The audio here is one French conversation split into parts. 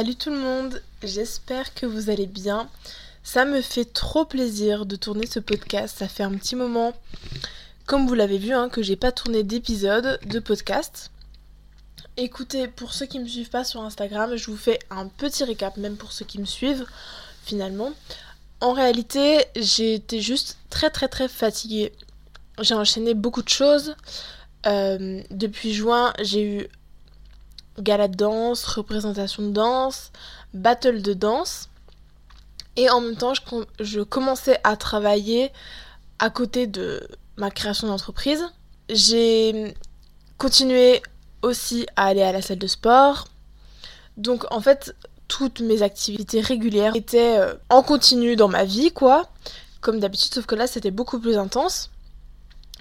Salut tout le monde, j'espère que vous allez bien. Ça me fait trop plaisir de tourner ce podcast, ça fait un petit moment, comme vous l'avez vu, hein, que j'ai pas tourné d'épisode de podcast. Écoutez, pour ceux qui me suivent pas sur Instagram, je vous fais un petit récap, même pour ceux qui me suivent, finalement. En réalité, j'étais juste très très très fatiguée. J'ai enchaîné beaucoup de choses. Euh, depuis juin, j'ai eu gala de danse, représentation de danse, battle de danse. Et en même temps, je, je commençais à travailler à côté de ma création d'entreprise. J'ai continué aussi à aller à la salle de sport. Donc en fait, toutes mes activités régulières étaient euh, en continu dans ma vie, quoi. Comme d'habitude, sauf que là, c'était beaucoup plus intense.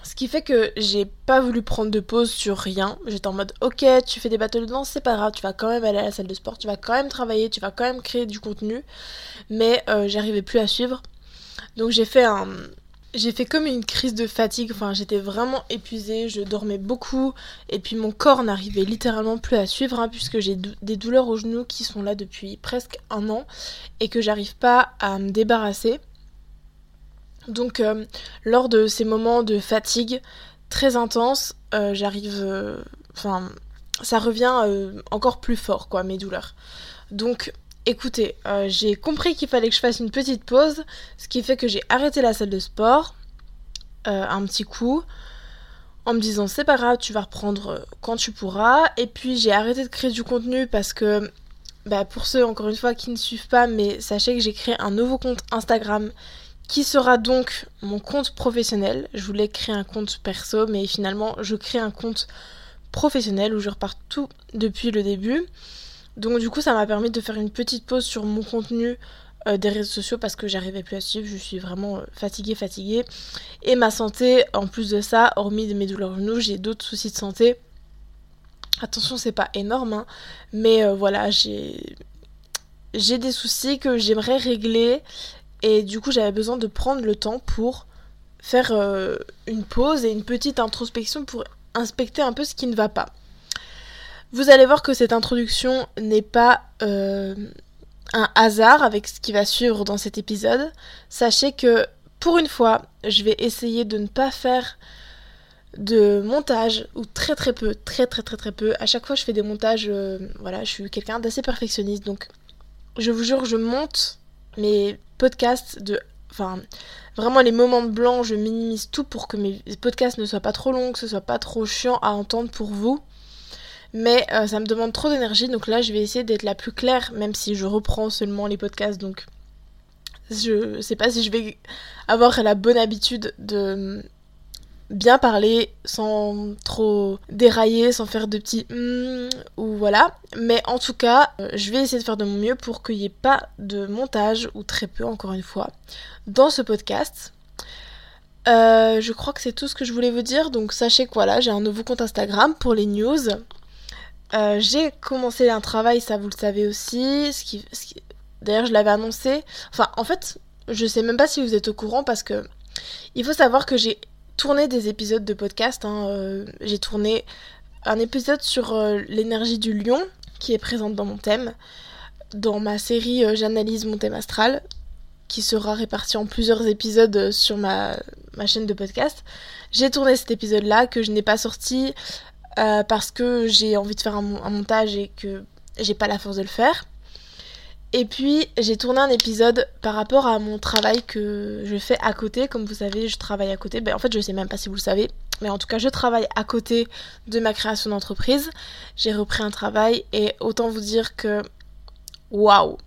Ce qui fait que j'ai pas voulu prendre de pause sur rien. J'étais en mode ok, tu fais des battles de danse, c'est pas grave, tu vas quand même aller à la salle de sport, tu vas quand même travailler, tu vas quand même créer du contenu. Mais euh, j'arrivais plus à suivre. Donc j'ai fait un. J'ai fait comme une crise de fatigue, enfin j'étais vraiment épuisée, je dormais beaucoup et puis mon corps n'arrivait littéralement plus à suivre hein, puisque j'ai des douleurs aux genoux qui sont là depuis presque un an et que j'arrive pas à me débarrasser. Donc euh, lors de ces moments de fatigue très intenses, euh, j'arrive... Euh, enfin, ça revient encore plus fort, quoi, mes douleurs. Donc écoutez, j'ai compris qu'il fallait que je fasse une petite pause, ce qui fait que j'ai arrêté la salle de sport un petit coup en me disant c'est pas grave, tu vas reprendre quand tu pourras. Et puis j'ai arrêté de créer du contenu parce que bah, pour ceux encore une fois qui ne suivent pas, mais sachez que j'ai créé un nouveau compte Instagram qui sera donc mon compte professionnel? Je voulais créer un compte perso, mais finalement je crée un compte professionnel où je repars tout depuis le début. Donc du coup ça m'a permis de faire une petite pause sur mon contenu euh, des réseaux sociaux parce que j'arrivais plus à suivre, je suis vraiment euh, fatiguée, fatiguée. Et ma santé, en plus de ça, hormis de mes douleurs genoux, j'ai d'autres soucis de santé. Attention, c'est pas énorme, hein, mais euh, voilà, j'ai j'ai des soucis que j'aimerais régler et du coup, j'avais besoin de prendre le temps pour faire euh, une pause et une petite introspection pour inspecter un peu ce qui ne va pas. Vous allez voir que cette introduction n'est pas euh, un hasard avec ce qui va suivre dans cet épisode. Sachez que pour une fois, je vais essayer de ne pas faire de montage ou très très peu, très très très très peu. À chaque fois, je fais des montages. Euh, voilà, je suis quelqu'un d'assez perfectionniste, donc je vous jure, je monte mes podcasts de. Enfin, vraiment les moments de blanc, je minimise tout pour que mes podcasts ne soient pas trop longs, que ce soit pas trop chiant à entendre pour vous. Mais euh, ça me demande trop d'énergie, donc là je vais essayer d'être la plus claire, même si je reprends seulement les podcasts, donc je sais pas si je vais avoir la bonne habitude de bien parler sans trop dérailler, sans faire de petits hmm ou voilà. Mais en tout cas, euh, je vais essayer de faire de mon mieux pour qu'il n'y ait pas de montage, ou très peu encore une fois, dans ce podcast. Euh, je crois que c'est tout ce que je voulais vous dire, donc sachez que voilà, j'ai un nouveau compte Instagram pour les news. Euh, j'ai commencé un travail, ça vous le savez aussi. Ce qui, D'ailleurs, je l'avais annoncé. Enfin, en fait, je sais même pas si vous êtes au courant parce que il faut savoir que j'ai tourné des épisodes de podcast. Hein, euh, j'ai tourné un épisode sur euh, l'énergie du lion qui est présente dans mon thème. Dans ma série euh, J'analyse mon thème astral, qui sera réparti en plusieurs épisodes sur ma, ma chaîne de podcast. J'ai tourné cet épisode-là que je n'ai pas sorti parce que j'ai envie de faire un, un montage et que j'ai pas la force de le faire. Et puis j'ai tourné un épisode par rapport à mon travail que je fais à côté. Comme vous savez, je travaille à côté. Ben, en fait, je sais même pas si vous le savez. Mais en tout cas, je travaille à côté de ma création d'entreprise. J'ai repris un travail et autant vous dire que waouh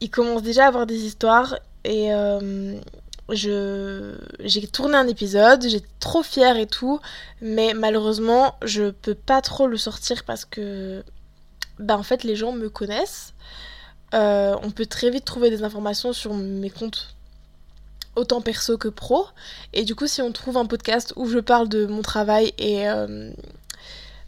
Il commence déjà à avoir des histoires et euh, je j'ai tourné un épisode, j'étais trop fière et tout, mais malheureusement, je peux pas trop le sortir parce que bah en fait les gens me connaissent euh, on peut très vite trouver des informations sur mes comptes autant perso que pro. Et du coup, si on trouve un podcast où je parle de mon travail et euh,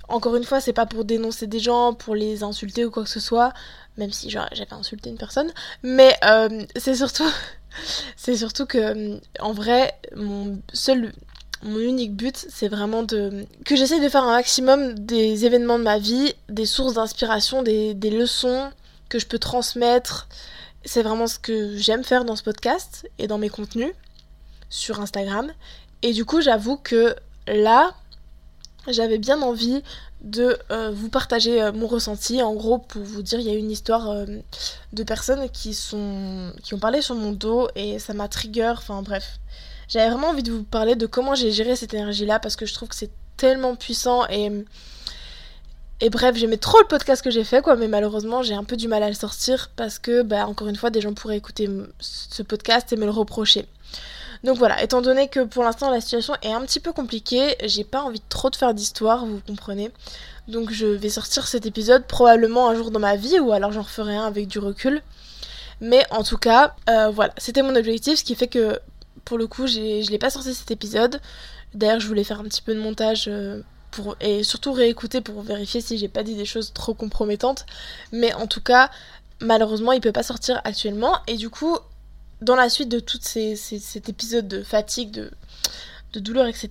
encore une fois, c'est pas pour dénoncer des gens, pour les insulter ou quoi que ce soit, même si j'avais insulté une personne, mais euh, c'est surtout, c'est surtout que en vrai, mon seul, mon unique but, c'est vraiment de que j'essaye de faire un maximum des événements de ma vie, des sources d'inspiration, des leçons que je peux transmettre. C'est vraiment ce que j'aime faire dans ce podcast et dans mes contenus sur Instagram. Et du coup, j'avoue que là, j'avais bien envie de euh, vous partager euh, mon ressenti. En gros, pour vous dire, il y a une histoire euh, de personnes qui, sont, qui ont parlé sur mon dos et ça m'a trigger. Enfin bref, j'avais vraiment envie de vous parler de comment j'ai géré cette énergie-là parce que je trouve que c'est tellement puissant et. Et bref, j'aimais trop le podcast que j'ai fait, quoi, mais malheureusement, j'ai un peu du mal à le sortir parce que, bah, encore une fois, des gens pourraient écouter ce podcast et me le reprocher. Donc voilà, étant donné que pour l'instant la situation est un petit peu compliquée, j'ai pas envie trop de faire d'histoire, vous comprenez. Donc je vais sortir cet épisode probablement un jour dans ma vie ou alors j'en referai un avec du recul. Mais en tout cas, euh, voilà, c'était mon objectif, ce qui fait que pour le coup, je l'ai pas sorti cet épisode. D'ailleurs, je voulais faire un petit peu de montage euh, et surtout réécouter pour vérifier si j'ai pas dit des choses trop compromettantes. Mais en tout cas, malheureusement, il peut pas sortir actuellement. Et du coup, dans la suite de tout ces, cet épisode de fatigue, de, de douleur, etc.,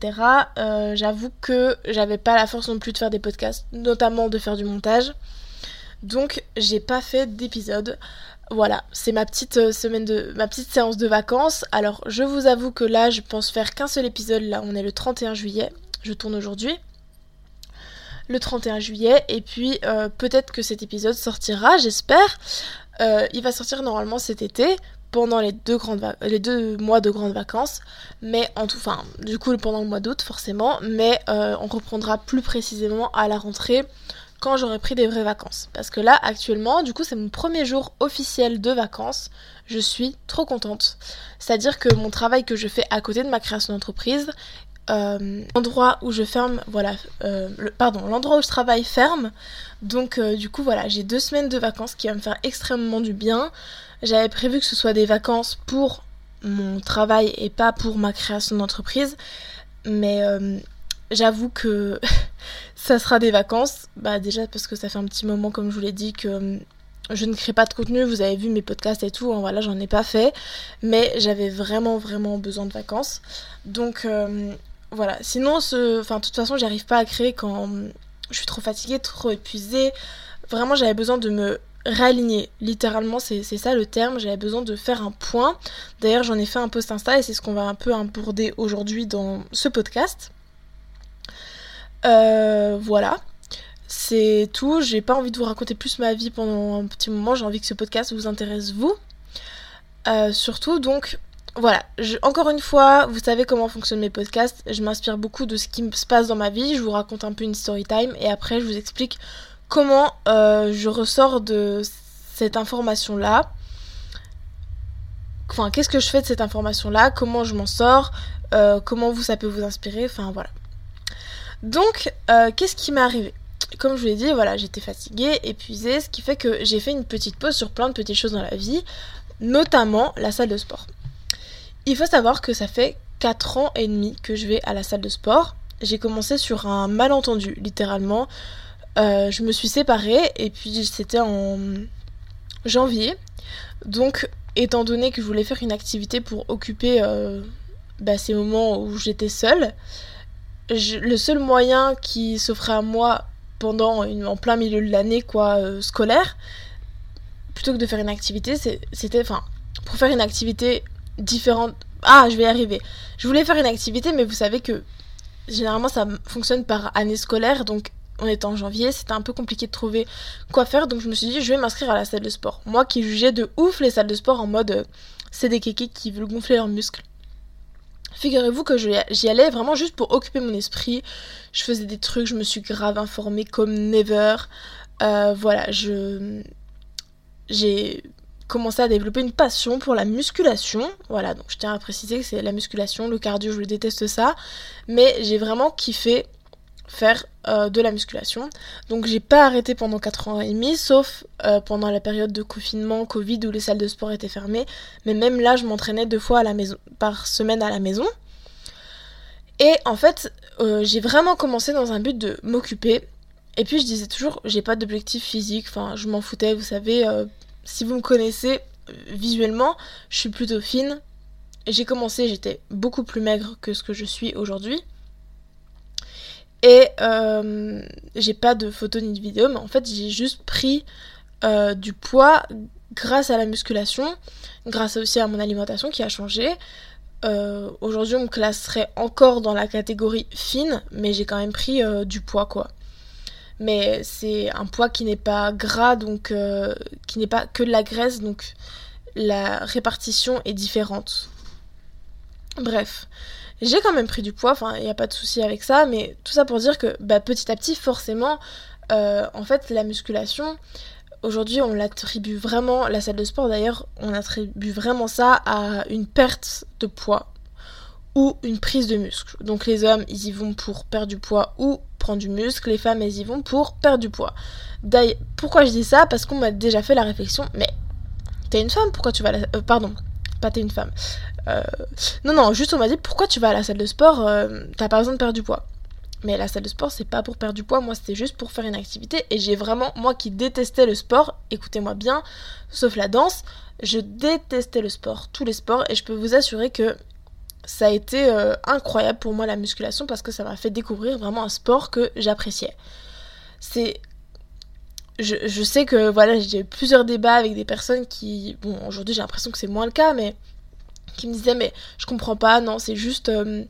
euh, j'avoue que j'avais pas la force non plus de faire des podcasts, notamment de faire du montage. Donc j'ai pas fait d'épisode. Voilà, c'est ma petite euh, semaine de ma petite séance de vacances. Alors je vous avoue que là je pense faire qu'un seul épisode. Là on est le 31 juillet. Je tourne aujourd'hui. Le 31 juillet. Et puis euh, peut-être que cet épisode sortira, j'espère. il va sortir normalement cet été pendant les deux, grandes mois de grandes vacances, mais en tout, enfin, du coup pendant le mois d'août forcément, mais euh, on reprendra plus précisément à la rentrée quand j'aurai pris des vraies vacances. Parce que là, actuellement, du coup, c'est mon premier jour officiel de vacances. Je suis trop contente. C'est-à-dire que mon travail que je fais à côté de ma création d'entreprise, euh, l'endroit où je ferme, voilà, euh, pardon, l'endroit où je travaille ferme. Donc, du coup, voilà, j'ai deux semaines de vacances qui va me faire extrêmement du bien. J'avais prévu que ce soit des vacances pour mon travail et pas pour ma création d'entreprise. Mais euh, j'avoue que ça sera des vacances. Bah déjà parce que ça fait un petit moment, comme je vous l'ai dit, que euh, je ne crée pas de contenu. Vous avez vu mes podcasts et tout. Hein, voilà, j'en ai pas fait. Mais j'avais vraiment, vraiment besoin de vacances. Donc euh, voilà. Sinon, enfin, de toute façon, j'arrive pas à créer quand je suis trop fatiguée, trop épuisée. Vraiment, j'avais besoin de me réaligner. Littéralement, c'est ça le terme. J'avais besoin de faire un point. D'ailleurs, j'en ai fait un post Insta et c'est ce qu'on va un peu aborder aujourd'hui dans ce podcast. Euh, voilà. C'est tout. J'ai pas envie de vous raconter plus ma vie pendant un petit moment. J'ai envie que ce podcast vous intéresse, vous. Euh, surtout, donc, voilà. encore une fois, vous savez comment fonctionnent mes podcasts. Je m'inspire beaucoup de ce qui se passe dans ma vie. Je vous raconte un peu une story time et après, je vous explique comment euh, je ressors de cette information-là. Enfin, qu'est-ce que je fais de cette information-là? Comment je m'en sors? Euh, Comment vous, ça peut vous inspirer? Enfin, voilà. Donc, euh, qu'est-ce qui m'est arrivé? Comme je vous l'ai dit, voilà, j'étais fatiguée, épuisée, ce qui fait que j'ai fait une petite pause sur plein de petites choses dans la vie, notamment la salle de sport. Il faut savoir que ça fait 4 ans et demi que je vais à la salle de sport. J'ai commencé sur un malentendu, littéralement. Euh, je me suis séparée et puis c'était en janvier. Donc, étant donné que je voulais faire une activité pour occuper euh, bah, ces moments où j'étais seule, le seul moyen qui s'offrait à moi pendant en plein milieu de l'année quoi euh, scolaire, plutôt que de faire une activité, c'était, enfin, pour faire une activité différente. Ah, je vais y arriver. Je voulais faire une activité, mais vous savez que généralement ça fonctionne par année scolaire, donc on était en janvier, c'était un peu compliqué de trouver quoi faire, donc je me suis dit je vais m'inscrire à la salle de sport. Moi qui jugeais de ouf les salles de sport en mode euh, c'est des kékés qui veulent gonfler leurs muscles. Figurez-vous que j'y allais vraiment juste pour occuper mon esprit. Je faisais des trucs, je me suis grave informée comme never. Euh, voilà, je j'ai commencé à développer une passion pour la musculation. Voilà, donc je tiens à préciser que c'est la musculation, le cardio, je déteste ça. Mais j'ai vraiment kiffé faire euh, de la musculation. Donc j'ai pas arrêté pendant 4 ans et demi, sauf euh, pendant la période de confinement, Covid, où les salles de sport étaient fermées. Mais même là, je m'entraînais deux fois par semaine à la maison. Et en fait, euh, j'ai vraiment commencé dans un but de m'occuper. Et puis je disais toujours, j'ai pas d'objectif physique, enfin je m'en foutais, vous savez, si vous me connaissez visuellement, je suis plutôt fine. J'ai commencé, j'étais beaucoup plus maigre que ce que je suis aujourd'hui. Et euh, j'ai pas de photos ni de vidéos, mais en fait j'ai juste pris euh, du poids grâce à la musculation, grâce aussi à mon alimentation qui a changé. Euh, aujourd'hui, on me classerait encore dans la catégorie fine, mais j'ai quand même pris euh, du poids, quoi. Mais c'est un poids qui n'est pas gras, donc qui n'est pas que de la graisse, donc la répartition est différente. Bref, j'ai quand même pris du poids, enfin, il n'y a pas de souci avec ça, mais tout ça pour dire que bah, petit à petit, forcément, en fait, la musculation, Aujourd'hui, on l'attribue vraiment, la salle de sport d'ailleurs, on attribue vraiment ça à une perte de poids ou une prise de muscle. Donc les hommes, ils y vont pour perdre du poids ou prendre du muscle, les femmes, elles y vont pour perdre du poids. D'ailleurs, pourquoi je dis ça? Parce qu'on m'a déjà fait la réflexion, mais t'es une femme, pourquoi tu vas à la... Euh, pardon, pas t'es une femme. Euh, non, non, juste on m'a dit, pourquoi tu vas à la salle de sport euh, T'as pas besoin de perdre du poids? Mais la salle de sport, c'est pas pour perdre du poids, moi c'était juste pour faire une activité. Et j'ai vraiment, moi qui détestais le sport, écoutez-moi bien, sauf la danse, je détestais le sport, tous les sports, et je peux vous assurer que ça a été euh, incroyable pour moi la musculation parce que ça m'a fait découvrir vraiment un sport que j'appréciais. C'est. Je, je, sais que voilà, j'ai eu plusieurs débats avec des personnes qui. Bon, aujourd'hui j'ai l'impression que c'est moins le cas, mais. qui me disaient, mais je comprends pas, non, c'est juste. Euh,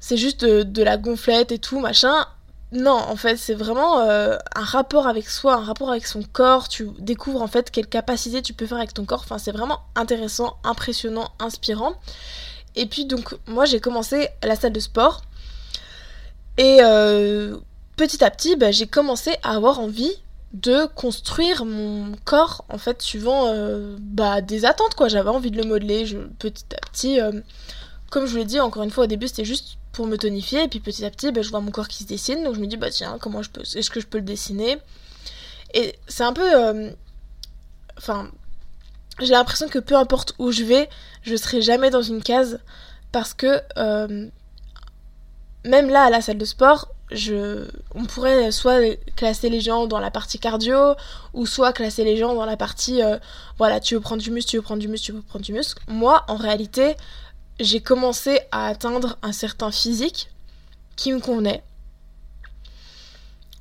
c'est juste de, la gonflette et tout, machin. Non, en fait, c'est vraiment euh, un rapport avec soi, un rapport avec son corps. Tu découvres en fait quelle capacité tu peux faire avec ton corps. Enfin, c'est vraiment intéressant, impressionnant, inspirant. Et puis, donc, moi, j'ai commencé la salle de sport. Et euh, petit à petit, bah, j'ai commencé à avoir envie de construire mon corps, en fait, suivant euh, bah, des attentes, quoi. J'avais envie de le modeler petit à petit. comme je vous l'ai dit, encore une fois, au début, c'était juste pour me tonifier. Et puis petit à petit, bah, je vois mon corps qui se dessine. Donc je me dis, bah tiens, comment je peux, est-ce que je peux le dessiner? Et c'est un peu. Euh, enfin, j'ai l'impression que peu importe où je vais, je serai jamais dans une case. Parce que euh, même là, à la salle de sport, on pourrait soit classer les gens dans la partie cardio, ou soit classer les gens dans la partie, euh, voilà, tu veux prendre du muscle, tu veux prendre du muscle, tu veux prendre du muscle. Moi, en réalité, j'ai commencé à atteindre un certain physique qui me convenait.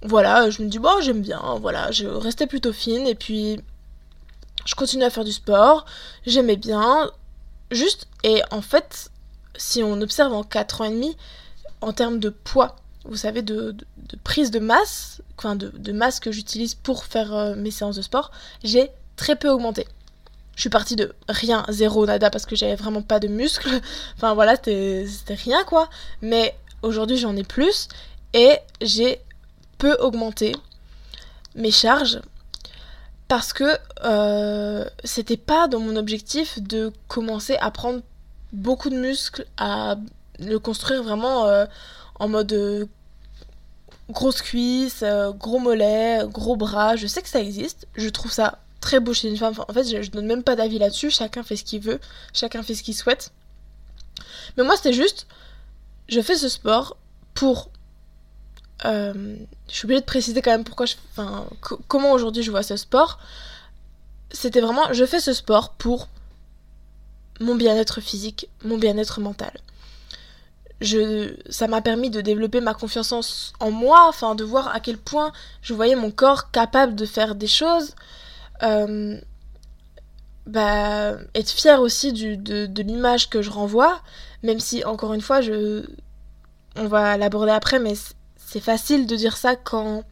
Voilà, je me dis, bon, j'aime bien, voilà, je restais plutôt fine, et puis je continue à faire du sport, j'aimais bien, juste, et en fait, si on observe en 4 ans et demi, en termes de poids, vous savez, de, prise de masse, enfin de, masse que j'utilise pour faire euh, mes séances de sport, j'ai très peu augmenté. Je suis partie de rien, zéro, nada, parce que j'avais vraiment pas de muscles. Enfin voilà, c'était rien quoi. Mais aujourd'hui j'en ai plus et j'ai peu augmenté mes charges parce que euh, c'était pas dans mon objectif de commencer à prendre beaucoup de muscles, à le construire vraiment euh, en mode euh, grosse cuisse, gros mollet, gros bras. Je sais que ça existe, je trouve ça très beau chez une femme. en fait, je, je donne même pas d'avis là-dessus. Chacun fait ce qu'il veut, chacun fait ce qu'il souhaite. Mais moi, c'était juste, je fais ce sport pour. Euh, je suis obligée de préciser quand même pourquoi je. Comment aujourd'hui je vois ce sport. C'était vraiment, je fais ce sport pour mon bien-être physique, mon bien-être mental. Ça m'a permis de développer ma confiance en moi, enfin de voir à quel point je voyais mon corps capable de faire des choses, euh, bah, être fière aussi de, l'image que je renvoie, même si encore une fois, on va l'aborder après, mais c'est facile de dire ça quand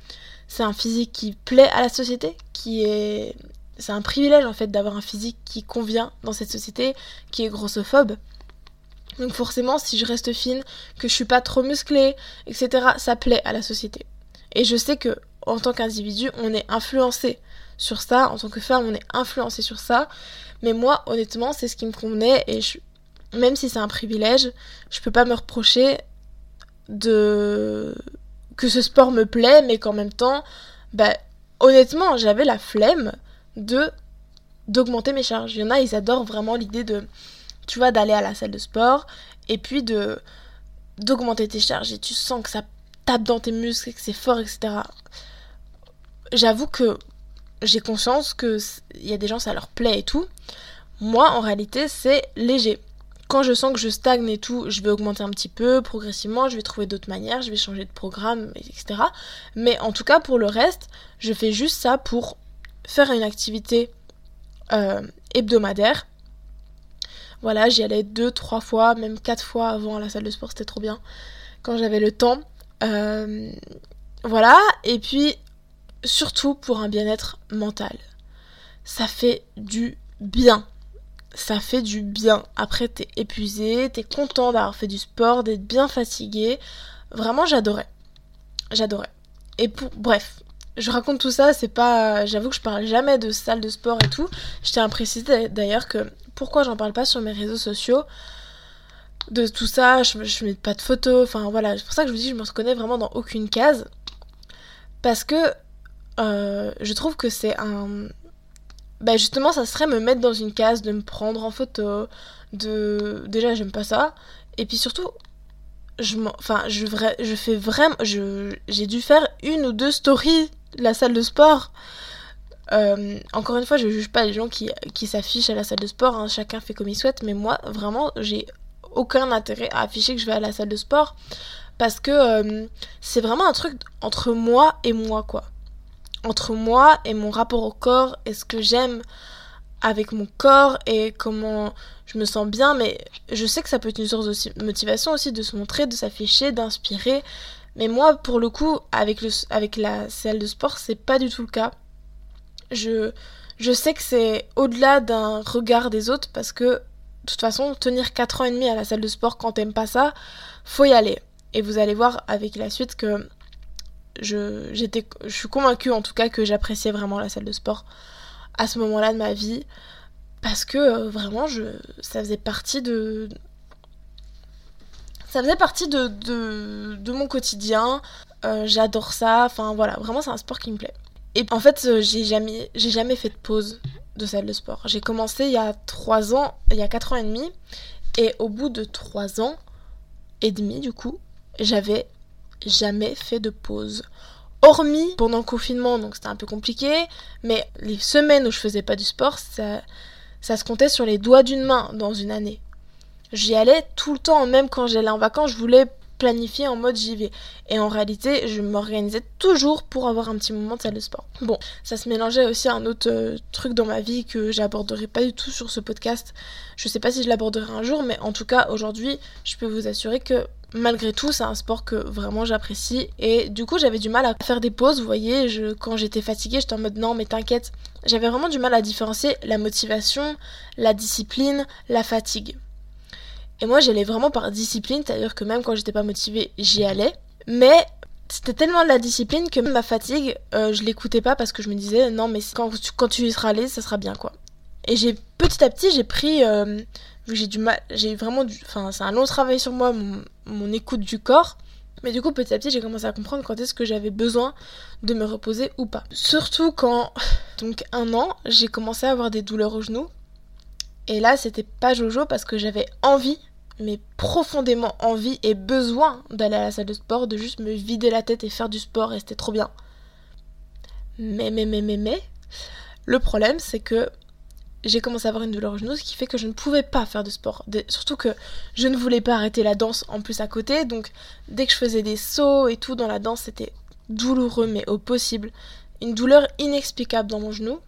c'est un physique qui plaît à la société, qui est, c'est un privilège en fait d'avoir un physique qui convient dans cette société, qui est grossophobe. Donc forcément, si je reste fine, que je suis pas trop musclée, etc., ça plaît à la société. Et je sais que en tant qu'individu, on est influencé sur ça. En tant que femme, on est influencé sur ça. Mais moi, honnêtement, c'est ce qui me convenait. Et même si c'est un privilège, je peux pas me reprocher de que ce sport me plaît, mais qu'en même temps, bah, honnêtement, j'avais la flemme de d'augmenter mes charges. Il y en a, ils adorent vraiment l'idée de, tu vois, d'aller à la salle de sport et puis de d'augmenter tes charges et tu sens que ça tape dans tes muscles, que c'est fort, etc. J'avoue que j'ai conscience que il y a des gens ça leur plaît et tout. Moi en réalité c'est léger. Quand je sens que je stagne et tout, je vais augmenter un petit peu progressivement, je vais trouver d'autres manières, je vais changer de programme, etc. Mais en tout cas pour le reste, je fais juste ça pour faire une activité euh, hebdomadaire. Voilà, j'y allais deux, trois fois, même quatre fois avant à la salle de sport, c'était trop bien. Quand j'avais le temps. Euh, voilà, et puis surtout pour un bien-être mental. Ça fait du bien. Ça fait du bien. Après, t'es épuisé, t'es content d'avoir fait du sport, d'être bien fatigué. Vraiment, j'adorais. J'adorais. Et pour, bref, je raconte tout ça, c'est pas. J'avoue que je parle jamais de salle de sport et tout. Je tiens à préciser d'ailleurs que pourquoi j'en parle pas sur mes réseaux sociaux de tout ça, je, mets pas de photos, enfin voilà, c'est pour ça que je vous dis, je me reconnais vraiment dans aucune case. Parce que euh, je trouve que c'est un. Bah justement, ça serait me mettre dans une case, de me prendre en photo, de. Déjà, j'aime pas ça. Et puis surtout, je enfin je, fais vraiment je j'ai dû faire une ou deux stories la salle de sport euh, encore une fois je juge pas les gens qui, qui s'affichent à la salle de sport hein. chacun fait comme il souhaite mais moi vraiment j'ai aucun intérêt à afficher que je vais à la salle de sport parce que euh, c'est vraiment un truc entre moi et moi quoi entre moi et mon rapport au corps et ce que j'aime avec mon corps et comment je me sens bien, mais je sais que ça peut être une source de motivation aussi de se montrer, de s'afficher, d'inspirer. Mais moi, pour le coup, avec, la salle de sport, c'est pas du tout le cas. Je, je sais que c'est au-delà d'un regard des autres parce que, de toute façon, tenir 4 ans et demi à la salle de sport quand t'aimes pas ça, faut y aller. Et vous allez voir avec la suite que je, je suis convaincue en tout cas que j'appréciais vraiment la salle de sport à ce moment-là de ma vie. Parce que euh, vraiment je ça faisait partie de ça faisait partie de, de, mon quotidien. Euh, j'adore ça. Enfin voilà. Vraiment c'est un sport qui me plaît. Et en fait euh, j'ai jamais j'ai jamais fait de pause de salle de sport. J'ai commencé il y a 3 ans il y a 4 ans et demi. Et au bout de 3 ans et demi du coup j'avais jamais fait de pause Hormis pendant le confinement, donc c'était un peu compliqué, mais les semaines où je faisais pas du sport, ça, ça se comptait sur les doigts d'une main dans une année. J'y allais tout le temps, même quand j'allais en vacances, je voulais planifier en mode j'y vais. Et en réalité, je m'organisais toujours pour avoir un petit moment de salle de sport. Bon, ça se mélangeait aussi à un autre euh, truc dans ma vie que j'aborderai pas du tout sur ce podcast. Je sais pas si je l'aborderai un jour, mais en tout cas, aujourd'hui, je peux vous assurer que malgré tout, c'est un sport que vraiment j'apprécie. Et du coup, j'avais du mal à faire des pauses. Vous voyez, quand j'étais fatiguée, j'étais en mode non, mais t'inquiète. J'avais vraiment du mal à différencier la motivation, la discipline, la fatigue. Et moi, j'allais vraiment par discipline, c'est-à-dire que même quand j'étais pas motivée, j'y allais. Mais c'était tellement de la discipline que ma fatigue, euh, je l'écoutais pas parce que je me disais non, mais quand tu, quand tu y seras allé, ça sera bien quoi. Et j'ai petit à petit, j'ai pris euh, j'ai du mal, j'ai vraiment du, enfin c'est un long travail sur moi, mon, écoute du corps. Mais du coup, petit à petit, j'ai commencé à comprendre quand est-ce que j'avais besoin de me reposer ou pas. Surtout quand, donc un an, j'ai commencé à avoir des douleurs au genou. Et là, c'était pas Jojo parce que j'avais envie, mais profondément envie et besoin d'aller à la salle de sport, de juste me vider la tête et faire du sport et c'était trop bien. Mais, mais, mais, mais, mais, le problème, c'est que j'ai commencé à avoir une douleur au genou, ce qui fait que je ne pouvais pas faire de sport. surtout que je ne voulais pas arrêter la danse en plus à côté, donc dès que je faisais des sauts et tout dans la danse, c'était douloureux, mais au possible. Une douleur inexplicable dans mon genou.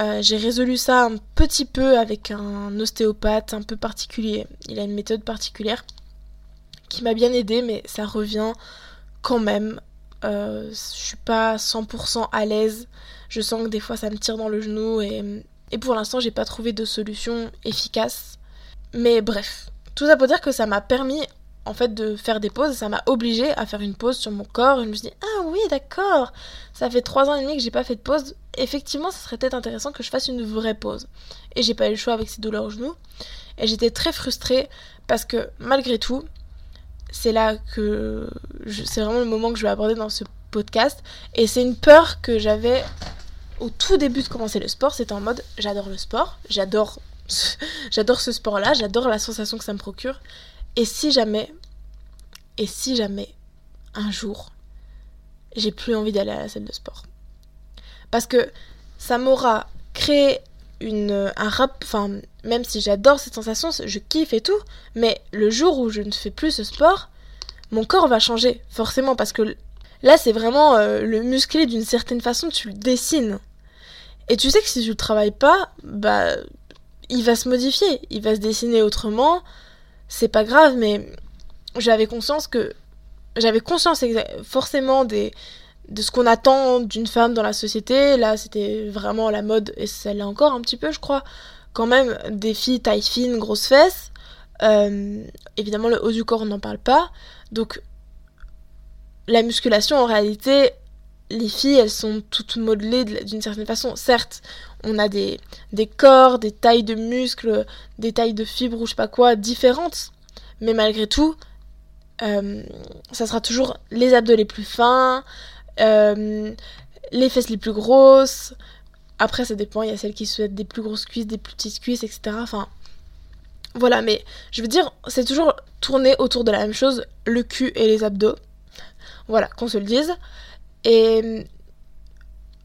Euh, j'ai résolu ça un petit peu avec un ostéopathe un peu particulier. Il a une méthode particulière qui m'a bien aidé, mais ça revient quand même. Euh, je suis pas 100% à l'aise. Je sens que des fois ça me tire dans le genou et et pour l'instant, j'ai pas trouvé de solution efficace. Mais bref, tout ça pour dire que ça m'a permis en fait de faire des pauses, ça m'a obligé à faire une pause sur mon corps. Et je me suis dit, ah oui, d'accord, ça fait trois ans et demi que j'ai pas fait de pause. Effectivement, ça serait peut-être intéressant que je fasse une vraie pause. Et j'ai pas eu le choix avec ces douleurs au genou. Et j'étais très frustrée parce que malgré tout, c'est là que c'est vraiment le moment que je vais aborder dans ce podcast. Et c'est une peur que j'avais au tout début de commencer le sport, c'était en mode j'adore le sport, j'adore ce sport-là, j'adore la sensation que ça me procure. Et si jamais, et si jamais, un jour, j'ai plus envie d'aller à la salle de sport. Parce que ça m'aura créé une, un rap, enfin, même si j'adore cette sensation, je kiffe et tout, mais le jour où je ne fais plus ce sport, mon corps va changer, forcément, parce que là, c'est vraiment euh, le musclé d'une certaine façon, tu le dessines. Et tu sais que si tu le travailles pas, bah il va se modifier, il va se dessiner autrement. C'est pas grave, mais j'avais conscience que j'avais conscience forcément des de ce qu'on attend d'une femme dans la société. Là, c'était vraiment la mode, et l'est encore un petit peu, je crois. Quand même, des filles taille fine, grosses fesses. Euh, évidemment, le haut du corps, on n'en parle pas. Donc, la musculation, en réalité, les filles, elles sont toutes modelées d'une certaine façon. Certes, on a des, corps, des tailles de muscles, des tailles de fibres ou je sais pas quoi différentes. Mais malgré tout, euh, ça sera toujours les abdos les plus fins, euh, les fesses les plus grosses. Après, ça dépend, il y a celles qui souhaitent des plus grosses cuisses, des plus petites cuisses, etc. Enfin, voilà, mais je veux dire, c'est toujours tourné autour de la même chose, le cul et les abdos. Voilà, qu'on se le dise. Et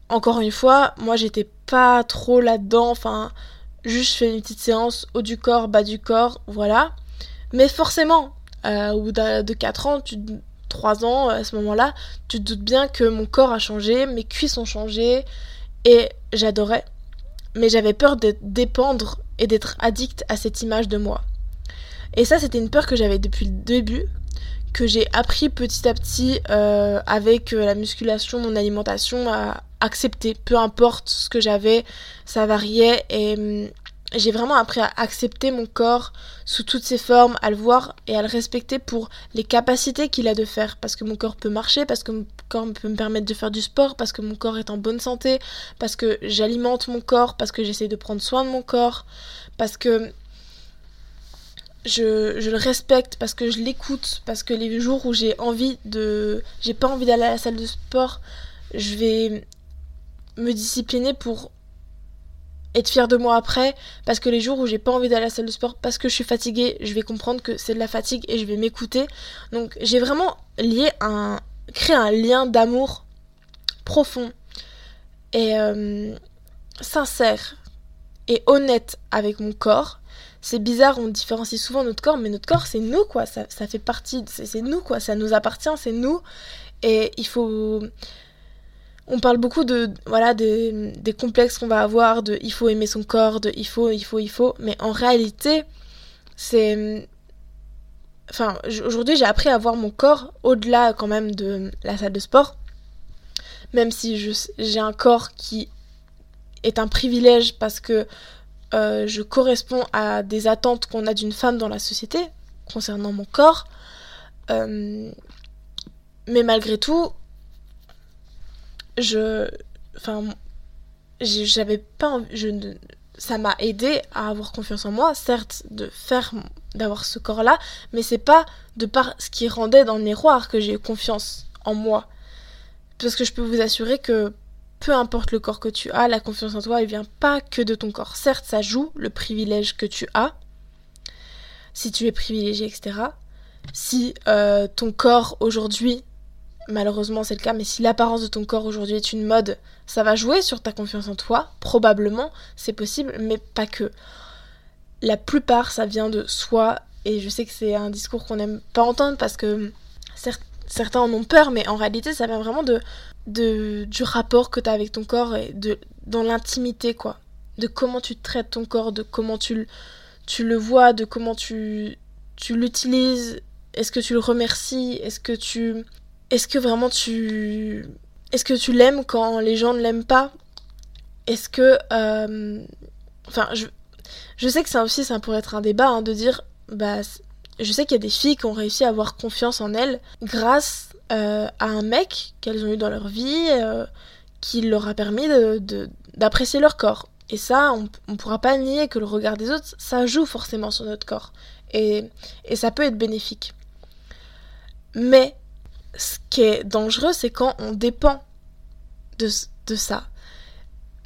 encore une fois, moi j'étais pas trop là-dedans, enfin, juste je fais une petite séance haut du corps, bas du corps, voilà. Mais forcément, euh, au bout de 4 ans, tu, 3 ans, à ce moment-là, tu te doutes bien que mon corps a changé, mes cuisses ont changé, et j'adorais. Mais j'avais peur de dépendre et d'être addict à cette image de moi. Et ça, c'était une peur que j'avais depuis le début, que j'ai appris petit à petit euh, avec euh, la musculation, mon alimentation à accepter. Peu importe ce que j'avais, ça variait et hum, j'ai vraiment appris à accepter mon corps sous toutes ses formes, à le voir et à le respecter pour les capacités qu'il a de faire. Parce que mon corps peut marcher, parce que mon corps peut me permettre de faire du sport, parce que mon corps est en bonne santé, parce que j'alimente mon corps, parce que j'essaie de prendre soin de mon corps, parce que je, le respecte parce que je l'écoute, parce que les jours où j'ai envie de. j'ai pas envie d'aller à la salle de sport, je vais me discipliner pour être fière de moi après, parce que les jours où j'ai pas envie d'aller à la salle de sport, parce que je suis fatiguée, je vais comprendre que c'est de la fatigue et je vais m'écouter. Donc j'ai vraiment lié un. créé un lien d'amour profond et euh, sincère et honnête avec mon corps c'est bizarre, on différencie souvent notre corps, mais notre corps, c'est nous, quoi. Ça, fait partie, c'est nous, quoi. Ça nous appartient, c'est nous. Et il faut. On parle beaucoup de. Voilà, des, des complexes qu'on va avoir, de il faut aimer son corps, de il faut, il faut, il faut. Mais en réalité, c'est. Enfin, aujourd'hui, j'ai appris à voir mon corps au-delà, quand même, de la salle de sport. Même si j'ai un corps qui est un privilège parce que euh, je corresponds à des attentes qu'on a d'une femme dans la société concernant mon corps. Euh, mais malgré tout, je. Enfin, j'avais pas. Je, ça m'a aidé à avoir confiance en moi, certes, de faire. d'avoir ce corps-là, mais c'est pas de par ce qui rendait dans le miroir que j'ai eu confiance en moi. Parce que je peux vous assurer que peu importe le corps que tu as, la confiance en toi, elle vient pas que de ton corps. Certes, ça joue le privilège que tu as, si tu es privilégié, etc. Si euh, ton corps aujourd'hui, malheureusement c'est le cas, mais si l'apparence de ton corps aujourd'hui est une mode, ça va jouer sur ta confiance en toi, probablement, c'est possible, mais pas que. La plupart, ça vient de soi, et je sais que c'est un discours qu'on n'aime pas entendre parce que certes, certains en ont peur, mais en réalité, ça vient vraiment de, du rapport que tu as avec ton corps et de dans l'intimité, quoi. De comment tu traites ton corps, de comment tu, tu le vois, de comment tu, tu l'utilises. Est-ce que tu le remercies? Est-ce que tu. Est-ce que vraiment tu. Est-ce que tu l'aimes quand les gens ne l'aiment pas? Est-ce que. Euh, enfin, je, je sais que ça aussi, ça pourrait être un débat, hein, de dire. Bah, je sais qu'il y a des filles qui ont réussi à avoir confiance en elles grâce euh, à un mec qu'elles ont eu dans leur vie euh, qui leur a permis d'apprécier leur corps. Et ça, on ne pourra pas nier que le regard des autres, ça joue forcément sur notre corps. Et, ça peut être bénéfique. Mais ce qui est dangereux, c'est quand on dépend de, de ça.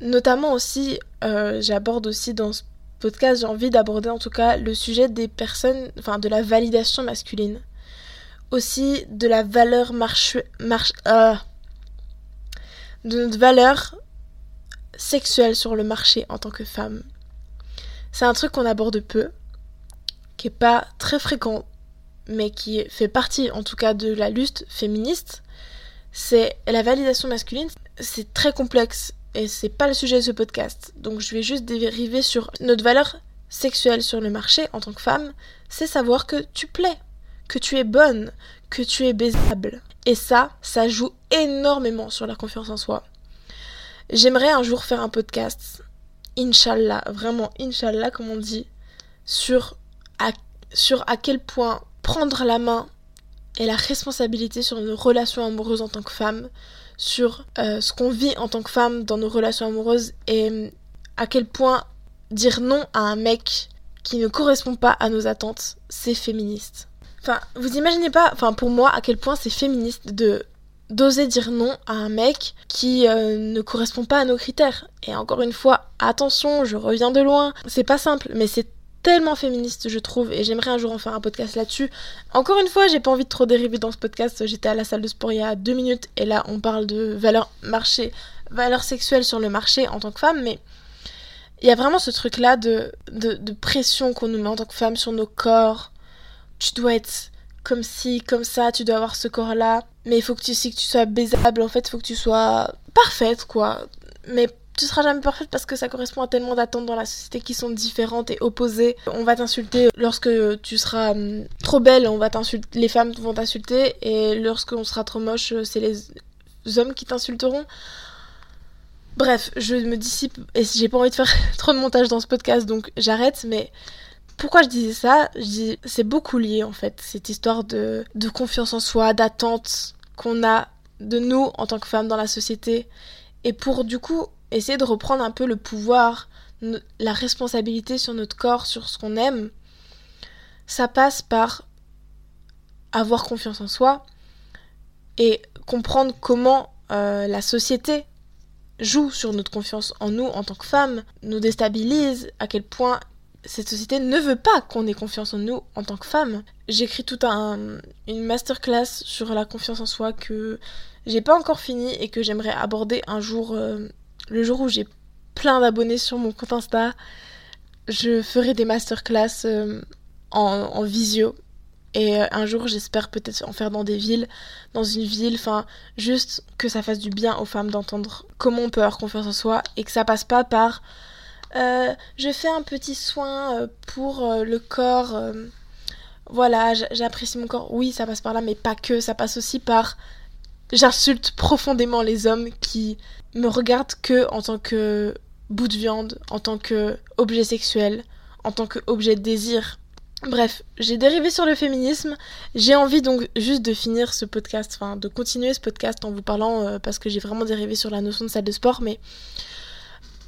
Notamment aussi, euh, j'aborde aussi dans ce podcast, j'ai envie d'aborder en tout cas le sujet des personnes, enfin de la validation masculine. Aussi de la valeur marche, marche euh, de notre valeur sexuelle sur le marché en tant que femme. C'est un truc qu'on aborde peu, qui est pas très fréquent, mais qui fait partie en tout cas de la lutte féministe. C'est la validation masculine, c'est très complexe et c'est pas le sujet de ce podcast, donc je vais juste dériver sur notre valeur sexuelle sur le marché en tant que femme, c'est savoir que tu plais, que tu es bonne, que tu es baisable. Et ça, ça joue énormément sur la confiance en soi. J'aimerais un jour faire un podcast, inshallah, vraiment inshallah comme on dit, sur à, sur à quel point prendre la main et la responsabilité sur nos relations amoureuses en tant que femme, sur euh, ce qu'on vit en tant que femme dans nos relations amoureuses et à quel point dire non à un mec qui ne correspond pas à nos attentes, c'est féministe. Enfin, vous imaginez pas, enfin pour moi, à quel point c'est féministe de d'oser dire non à un mec qui euh, ne correspond pas à nos critères. Et encore une fois, attention, je reviens de loin. C'est pas simple, mais c'est tellement féministe, je trouve, et j'aimerais un jour en faire un podcast là-dessus. Encore une fois, j'ai pas envie de trop dériver dans ce podcast. J'étais à la salle de sport il y a deux minutes, et là, on parle de valeur marché, valeur sexuelle sur le marché en tant que femme, mais il y a vraiment ce truc-là de, de, pression qu'on nous met en tant que femme sur nos corps. Tu dois être comme ci, comme ça, tu dois avoir ce corps-là. Mais il faut que tu que tu sois baisable, en fait, il faut que tu sois parfaite, quoi. Mais tu seras jamais parfaite parce que ça correspond à tellement d'attentes dans la société qui sont différentes et opposées. On va t'insulter lorsque tu seras hum, trop belle, on va t'insulter, les femmes vont t'insulter et lorsqu'on sera trop moche, c'est les hommes qui t'insulteront. Bref, je me dissipe et j'ai pas envie de faire trop de montage dans ce podcast donc j'arrête mais pourquoi je disais ça? C'est beaucoup lié en fait cette histoire de, de confiance en soi, d'attente qu'on a de nous en tant que femmes dans la société et pour du coup essayer de reprendre un peu le pouvoir, la responsabilité sur notre corps, sur ce qu'on aime, ça passe par avoir confiance en soi et comprendre comment euh, la société joue sur notre confiance en nous en tant que femmes, nous déstabilise, à quel point cette société ne veut pas qu'on ait confiance en nous en tant que femmes. J'écris tout un une masterclass sur la confiance en soi que j'ai pas encore fini et que j'aimerais aborder un jour euh, le jour où j'ai plein d'abonnés sur mon compte Insta. Je ferai des masterclass euh, en, visio et euh, un jour, j'espère peut-être en faire dans des villes, dans une ville, enfin, juste que ça fasse du bien aux femmes d'entendre comment on peut avoir confiance en soi et que ça passe pas par je fais un petit soin pour le corps, voilà, j'apprécie mon corps. Oui, ça passe par là, mais pas que, ça passe aussi par j'insulte profondément les hommes qui me regardent que en tant que bout de viande, en tant que objet sexuel, en tant que objet de désir. Bref, j'ai dérivé sur le féminisme. J'ai envie donc juste de finir ce podcast, enfin de continuer ce podcast en vous parlant euh, parce que j'ai vraiment dérivé sur la notion de salle de sport. Mais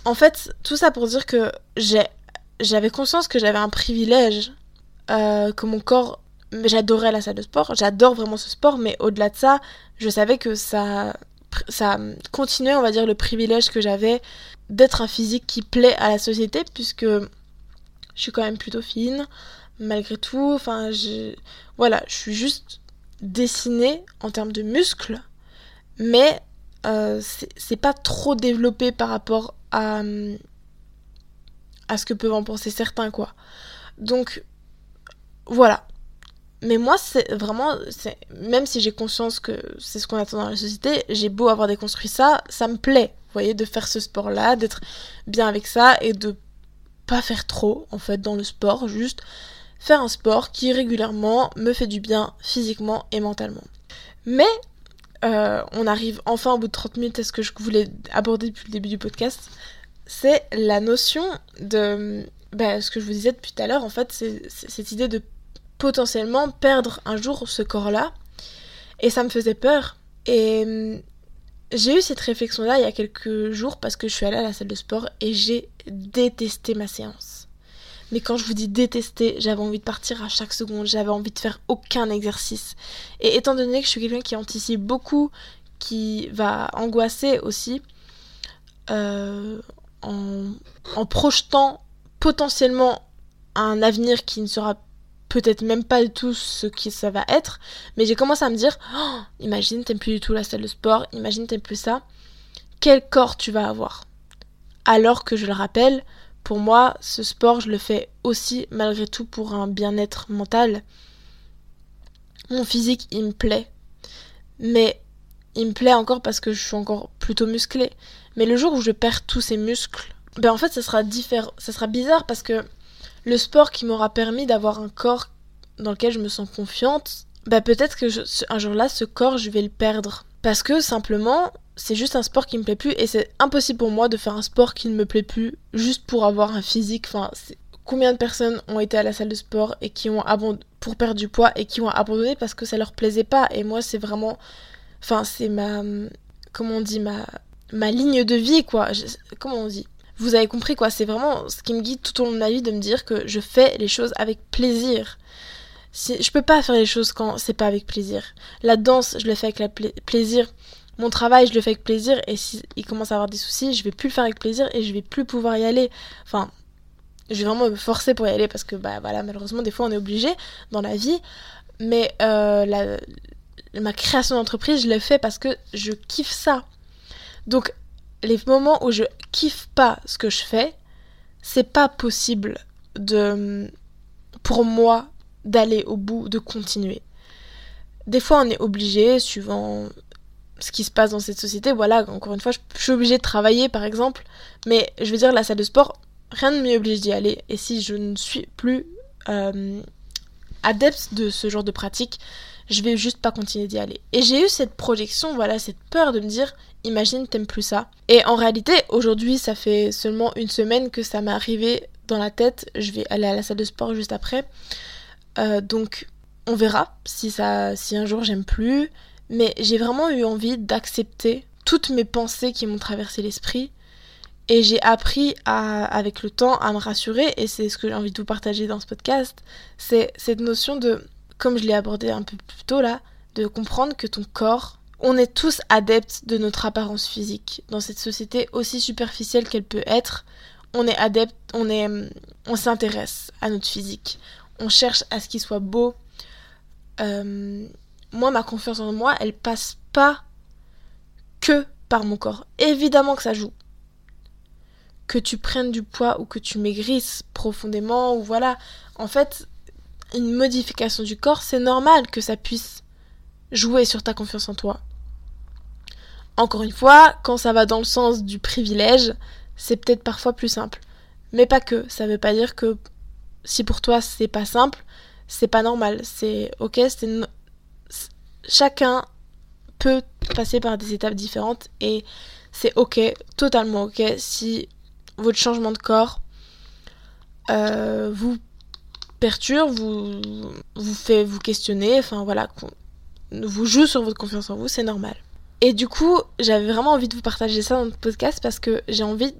en fait, tout ça pour dire que j'avais conscience que j'avais un privilège, euh, que mon corps, j'adorais la salle de sport, j'adore vraiment ce sport, mais au-delà de ça, je savais que ça, ça continuait, on va dire, le privilège que j'avais d'être un physique qui plaît à la société puisque je suis quand même plutôt fine malgré tout. Enfin, voilà, je suis juste dessinée en termes de muscles, mais euh, c'est pas trop développé par rapport à, à ce que peuvent en penser certains, quoi. Donc, voilà. Mais moi, c'est vraiment, même si j'ai conscience que c'est ce qu'on attend dans la société, j'ai beau avoir déconstruit ça, ça me plaît, vous voyez, de faire ce sport-là, d'être bien avec ça et de pas faire trop, en fait, dans le sport, juste faire un sport qui régulièrement me fait du bien physiquement et mentalement. Mais euh, on arrive enfin au bout de 30 minutes à ce que je voulais aborder depuis le début du podcast, c'est la notion de bah, ce que je vous disais depuis tout à l'heure, en fait, c'est cette idée de potentiellement perdre un jour ce corps-là. Et ça me faisait peur. Et hum, j'ai eu cette réflexion-là il y a quelques jours parce que je suis allée à la salle de sport et j'ai détesté ma séance. Mais quand je vous dis détester, j'avais envie de partir à chaque seconde, j'avais envie de faire aucun exercice. Et étant donné que je suis quelqu'un qui anticipe beaucoup, qui va angoisser aussi, euh, en, en projetant potentiellement un avenir qui ne sera peut-être même pas du tout ce que ça va être, mais j'ai commencé à me dire, oh, imagine t'aimes plus du tout la salle de sport, imagine t'aimes plus ça, quel corps tu vas avoir? Alors que je le rappelle, pour moi, ce sport, je le fais aussi malgré tout pour un bien-être mental. Mon physique, il me plaît. Mais il me plaît encore parce que je suis encore plutôt musclée. Mais le jour où je perds tous ces muscles, ben en fait, ça sera différent, ça sera bizarre parce que le sport qui m'aura permis d'avoir un corps dans lequel je me sens confiante, ben peut-être que un jour-là, ce corps, je vais le perdre. Parce que simplement, c'est juste un sport qui me plaît plus et c'est impossible pour moi de faire un sport qui ne me plaît plus juste pour avoir un physique. Combien de personnes ont été à la salle de sport et qui ont pour perdre du poids et qui ont abandonné parce que ça leur plaisait pas? Et moi c'est vraiment enfin c'est ma comment on dit ma ma ligne de vie quoi comment on dit? Vous avez compris quoi c'est vraiment ce qui me guide tout au long de ma vie de me dire que je fais les choses avec plaisir si, je peux pas faire les choses quand c'est pas avec plaisir la danse je le fais avec la plaisir mon travail, je le fais avec plaisir et s'il il commence à avoir des soucis, je vais plus le faire avec plaisir et je vais plus pouvoir y aller. Enfin, je vais vraiment me forcer pour y aller parce que, bah voilà, malheureusement, des fois on est obligé dans la vie. Mais euh, ma création d'entreprise, je l'ai fait parce que je kiffe ça. Donc, les moments où je kiffe pas ce que je fais, c'est pas possible de pour moi d'aller au bout, de continuer. Des fois, on est obligé, suivant ce qui se passe dans cette société. Voilà, encore une fois, je, suis obligée de travailler par exemple, mais je veux dire, la salle de sport, rien ne m'y oblige d'y aller. Et si je ne suis plus euh, adepte de ce genre de pratique, je vais juste pas continuer d'y aller. Et j'ai eu cette projection, voilà, cette peur de me dire, imagine, t'aimes plus ça. Et en réalité, aujourd'hui, ça fait seulement une semaine que ça m'est arrivé dans la tête. Je vais aller à la salle de sport juste après. Euh, donc, on verra si ça, si un jour j'aime plus mais j'ai vraiment eu envie d'accepter toutes mes pensées qui m'ont traversé l'esprit. Et j'ai appris à, avec le temps à me rassurer, et c'est ce que j'ai envie de vous partager dans ce podcast, c'est cette notion de, comme je l'ai abordé un peu plus tôt là, de comprendre que ton corps, on est tous adeptes de notre apparence physique. Dans cette société aussi superficielle qu'elle peut être, on est adepte, on est, on s'intéresse à notre physique. On cherche à ce qu'il soit beau. Euh, moi, ma confiance en moi, elle passe pas que par mon corps. Évidemment que ça joue. Que tu prennes du poids ou que tu maigrisses profondément ou voilà. En fait, une modification du corps, c'est normal que ça puisse jouer sur ta confiance en toi. Encore une fois, quand ça va dans le sens du privilège, c'est peut-être parfois plus simple. Mais pas que. Ça veut pas dire que si pour toi c'est pas simple, c'est pas normal. C'est ok, c'est chacun peut passer par des étapes différentes et c'est ok, totalement ok si votre changement de corps euh, vous perturbe, vous, vous fait vous questionner, enfin voilà, vous joue sur votre confiance en vous, c'est normal. Et du coup, j'avais vraiment envie de vous partager ça dans le podcast parce que j'ai envie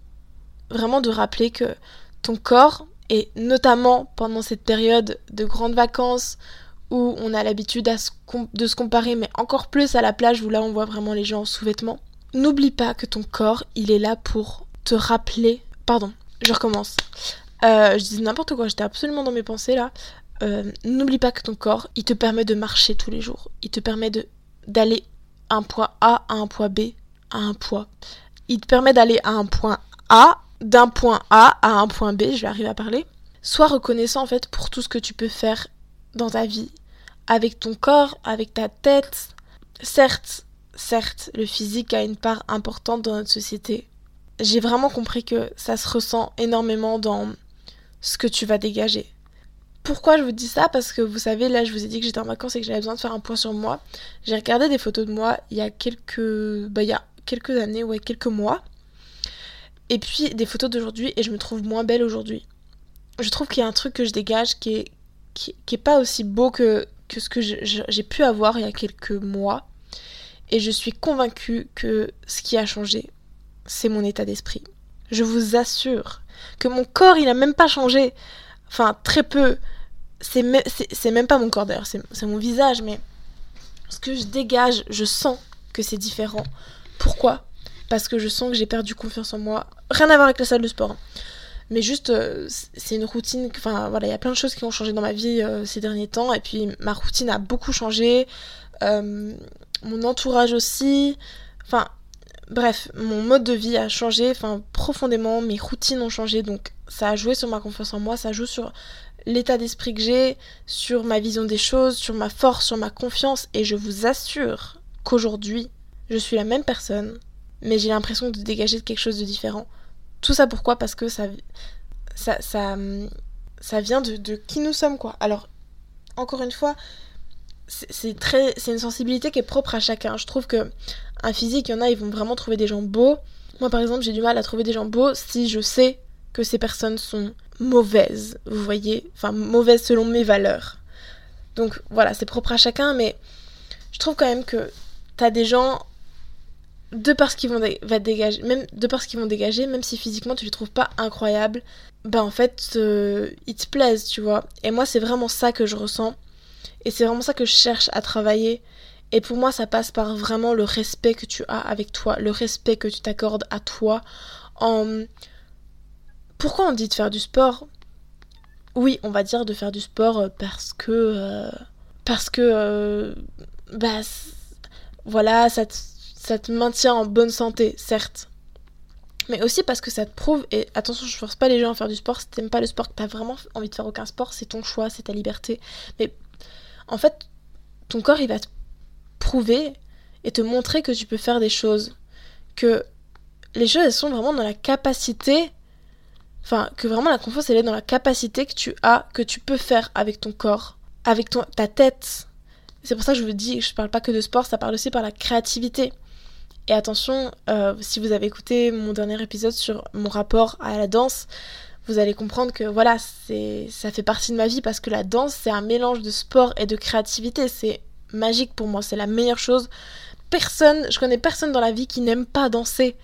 vraiment de rappeler que ton corps, et notamment pendant cette période de grandes vacances où on a l'habitude de se comparer, mais encore plus à la plage où là on voit vraiment les gens en sous-vêtements. N'oublie pas que ton corps, il est là pour te rappeler. Pardon, je recommence. Euh, je dis n'importe quoi, j'étais absolument dans mes pensées là. Euh, n'oublie pas que ton corps, il te permet de marcher tous les jours. Il te permet d'aller un point A à un point B à un point. Il te permet d'aller à un point A, d'un point A à un point B, je vais arriver à parler. Sois reconnaissant en fait pour tout ce que tu peux faire dans ta vie avec ton corps, avec ta tête. Certes, certes, le physique a une part importante dans notre société. J'ai vraiment compris que ça se ressent énormément dans ce que tu vas dégager. Pourquoi je vous dis ça? Parce que vous savez, là je vous ai dit que j'étais en vacances et que j'avais besoin de faire un point sur moi. J'ai regardé des photos de moi il y a quelques, bah, il y a quelques années, ouais, quelques mois. Et puis des photos d'aujourd'hui et je me trouve moins belle aujourd'hui. Je trouve qu'il y a un truc que je dégage qui est, qui, est pas aussi beau que, que ce que j'ai pu avoir il y a quelques mois. Et je suis convaincue que ce qui a changé, c'est mon état d'esprit. Je vous assure que mon corps, il a même pas changé. Enfin, très peu. C'est même pas mon corps d'ailleurs, c'est mon visage, mais ce que je dégage, je sens que c'est différent. Pourquoi? Parce que je sens que j'ai perdu confiance en moi. Rien à voir avec la salle de sport. Hein mais juste euh, c'est une routine enfin voilà il y a plein de choses qui ont changé dans ma vie euh, ces derniers temps et puis ma routine a beaucoup changé euh, mon entourage aussi enfin bref mon mode de vie a changé enfin profondément mes routines ont changé donc ça a joué sur ma confiance en moi ça joue sur l'état d'esprit que j'ai sur ma vision des choses sur ma force sur ma confiance et je vous assure qu'aujourd'hui je suis la même personne mais j'ai l'impression de dégager quelque chose de différent. Tout ça pourquoi? Parce que ça, ça, ça, ça vient de, de qui nous sommes, quoi. Alors, encore une fois, c'est très c'est une sensibilité qui est propre à chacun je trouve que un physique il y en a ils vont vraiment trouver des gens beaux. Moi par exemple j'ai du mal à trouver des gens beaux si je sais que ces personnes sont mauvaises vous voyez enfin mauvaises selon mes valeurs. Donc voilà c'est propre à chacun mais je trouve quand même que t'as des gens de parce qu'ils vont va dégager même de qu'ils vont dégager même si physiquement tu les trouves pas incroyables bah en fait euh, ils te plaisent tu vois. Et moi c'est vraiment ça que je ressens. Et c'est vraiment ça que je cherche à travailler. Et pour moi, ça passe par vraiment le respect que tu as avec toi, le respect que tu t'accordes à toi. En... Pourquoi on dit de faire du sport? Oui, on va dire de faire du sport euh, parce que... Euh, parce que... Euh, bah... Voilà, ça te, ça te maintient en bonne santé, certes. Mais aussi parce que ça te prouve, et attention, je force pas les gens à faire du sport, si t'aimes pas le sport, que t'as vraiment envie de faire aucun sport, c'est ton choix, c'est ta liberté. Mais en fait, ton corps, il va te prouver et te montrer que tu peux faire des choses. Que les choses, elles sont vraiment dans la capacité. Enfin, que vraiment la confiance, elle est dans la capacité que tu as, que tu peux faire avec ton corps, avec ton, ta tête. C'est pour ça que je vous dis, je parle pas que de sport, ça parle aussi par la créativité. Et attention, euh, si vous avez écouté mon dernier épisode sur mon rapport à la danse, vous allez comprendre que voilà, c'est ça fait partie de ma vie parce que la danse, c'est un mélange de sport et de créativité. C'est magique pour moi, c'est la meilleure chose. Personne, je connais personne dans la vie qui n'aime pas danser.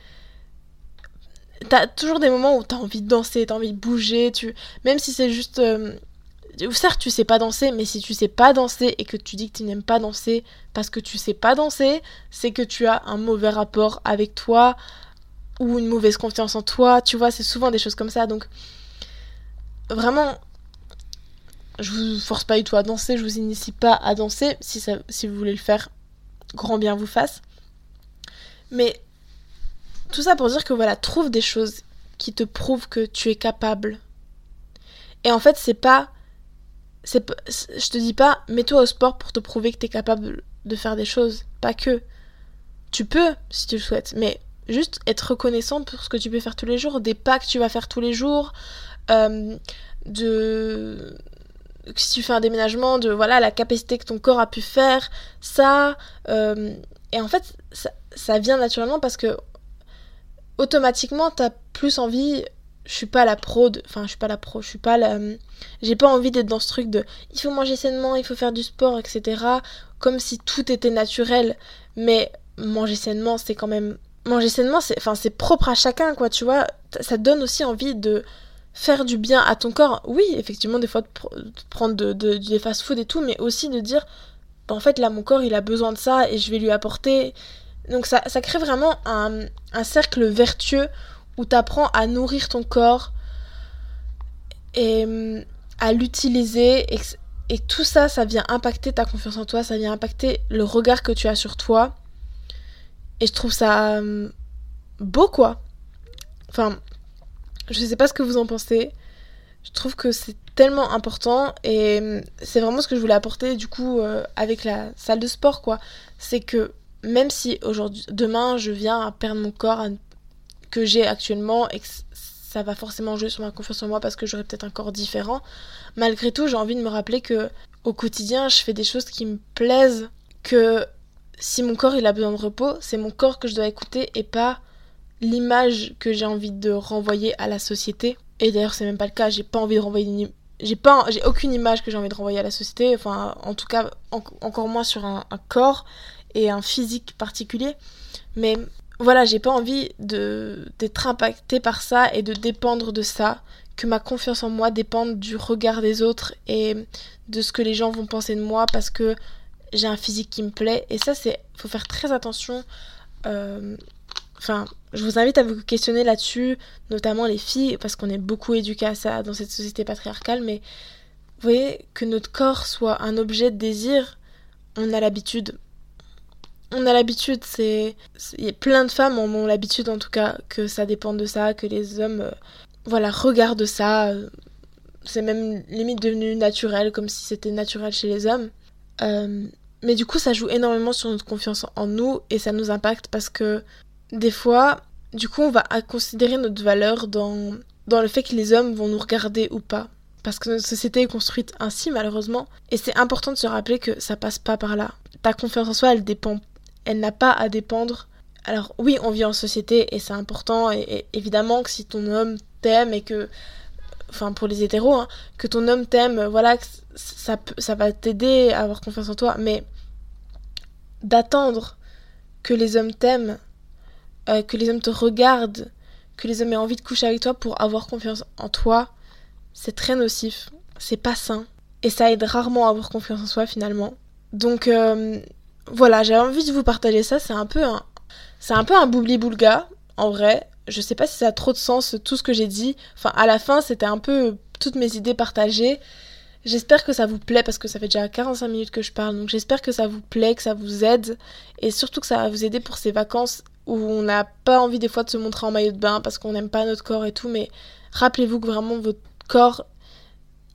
T'as toujours des moments où t'as envie de danser, t'as envie de bouger, tu... même si c'est juste... Euh, certes, tu sais pas danser, mais si tu sais pas danser et que tu dis que tu n'aimes pas danser parce que tu sais pas danser, c'est que tu as un mauvais rapport avec toi, ou une mauvaise confiance en toi, tu vois, c'est souvent des choses comme ça. Donc, vraiment, je vous force pas du tout à danser, je vous initie pas à danser. Si, vous voulez le faire, grand bien vous fasse. Mais tout ça pour dire que voilà, trouve des choses qui te prouvent que tu es capable. Et en fait, c'est pas. C'est, je te dis pas, mets-toi au sport pour te prouver que tu es capable de faire des choses. Pas que. Tu peux, si tu le souhaites, mais juste être reconnaissant pour ce que tu peux faire tous les jours, des pas que tu vas faire tous les jours, euh, de si tu fais un déménagement, de voilà la capacité que ton corps a pu faire, ça. Euh, et en fait, ça, vient naturellement parce que automatiquement, t'as plus envie. Je suis pas la pro, enfin je suis pas la pro, je suis pas j'ai pas envie d'être dans ce truc de, il faut manger sainement, il faut faire du sport, etc. Comme si tout était naturel. Mais manger sainement, c'est quand même manger sainement, c'est enfin propre à chacun quoi, tu vois. Ça donne aussi envie de faire du bien à ton corps. Oui, effectivement, des fois de, prendre de, des fast-food et tout, mais aussi de dire bah, en fait là mon corps il a besoin de ça et je vais lui apporter. Donc ça, ça crée vraiment un, cercle vertueux où tu apprends à nourrir ton corps et mm, à l'utiliser et, et tout ça, ça vient impacter ta confiance en toi, ça vient impacter le regard que tu as sur toi et je trouve ça euh, beau, quoi. Enfin, je sais pas ce que vous en pensez. Je trouve que c'est tellement important et euh, c'est vraiment ce que je voulais apporter du coup euh, avec la salle de sport, quoi. C'est que même si demain, je viens à perdre mon corps que j'ai actuellement et que ça va forcément jouer sur ma confiance en moi parce que j'aurai peut-être un corps différent, malgré tout, j'ai envie de me rappeler que au quotidien, je fais des choses qui me plaisent, que si mon corps il a besoin de repos, c'est mon corps que je dois écouter et pas l'image que j'ai envie de renvoyer à la société. Et d'ailleurs, c'est même pas le cas, j'ai pas envie de renvoyer une j'ai pas j'ai aucune image que j'ai envie de renvoyer à la société, enfin en tout cas encore moins sur un, corps et un physique particulier. Mais voilà, j'ai pas envie de d'être impacté par ça et de dépendre de ça, que ma confiance en moi dépende du regard des autres et de ce que les gens vont penser de moi parce que j'ai un physique qui me plaît. Et ça, c'est. faut faire très attention. Euh, enfin, je vous invite à vous questionner là-dessus, notamment les filles, parce qu'on est beaucoup éduqués à ça dans cette société patriarcale. Mais vous voyez, que notre corps soit un objet de désir, on a l'habitude. On a l'habitude, c'est. Plein de femmes ont l'habitude en tout cas que ça dépend de ça, que les hommes. Euh, voilà, regardent ça. C'est même limite devenu naturel, comme si c'était naturel chez les hommes. Euh, mais du coup, ça joue énormément sur notre confiance en nous et ça nous impacte parce que des fois, du coup, on va considérer notre valeur dans, le fait que les hommes vont nous regarder ou pas. Parce que notre société est construite ainsi, malheureusement. Et c'est important de se rappeler que ça passe pas par là. Ta confiance en soi, elle dépend. Elle n'a pas à dépendre. Alors, oui, on vit en société et c'est important. Et, évidemment que si ton homme t'aime et que. Enfin, pour les hétéros, hein, que ton homme t'aime, voilà, ça, ça va t'aider à avoir confiance en toi. Mais d'attendre que les hommes t'aiment, euh, que les hommes te regardent, que les hommes aient envie de coucher avec toi pour avoir confiance en toi, c'est très nocif, c'est pas sain, et ça aide rarement à avoir confiance en soi finalement. Donc euh, voilà, j'avais envie de vous partager ça, c'est un peu un, c'est un peu un boubli-boulga, en vrai. Je sais pas si ça a trop de sens tout ce que j'ai dit. Enfin, à la fin, c'était un peu toutes mes idées partagées. J'espère que ça vous plaît parce que ça fait déjà 45 minutes que je parle. Donc j'espère que ça vous plaît, que ça vous aide et surtout que ça va vous aider pour ces vacances où on n'a pas envie des fois de se montrer en maillot de bain parce qu'on n'aime pas notre corps et tout. Mais rappelez-vous que vraiment votre corps,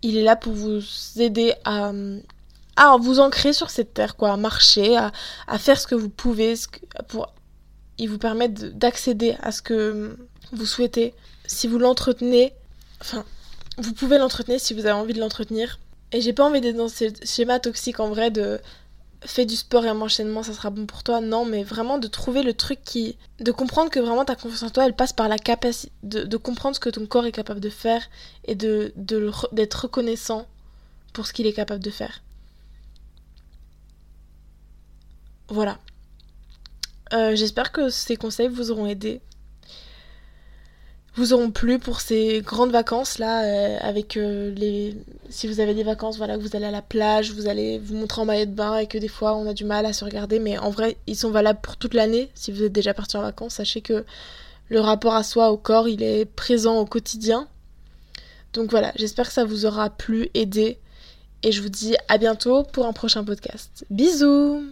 il est là pour vous aider à, à vous ancrer sur cette terre, quoi, à marcher, à, faire ce que vous pouvez, ce pour, il vous permet d'accéder à ce que vous souhaitez. Si vous l'entretenez, enfin, vous pouvez l'entretenir si vous avez envie de l'entretenir. Et j'ai pas envie d'être dans ce schéma toxique en vrai de fais du sport et un enchaînement, ça sera bon pour toi. Non, mais vraiment de trouver le truc qui. de comprendre que vraiment ta confiance en toi, elle passe par la capacité. de, comprendre ce que ton corps est capable de faire et de d'être reconnaissant pour ce qu'il est capable de faire. Voilà. Euh, j'espère que ces conseils vous auront aidé vous auront plu pour ces grandes vacances là euh, avec euh, les si vous avez des vacances voilà vous allez à la plage vous allez vous montrer en maillot de bain et que des fois on a du mal à se regarder. Mais en vrai ils sont valables pour toute l'année. Si vous êtes déjà parti en vacances sachez que le rapport à soi au corps il est présent au quotidien. Donc voilà j'espère que ça vous aura plu aidé. Et je vous dis à bientôt pour un prochain podcast. Bisous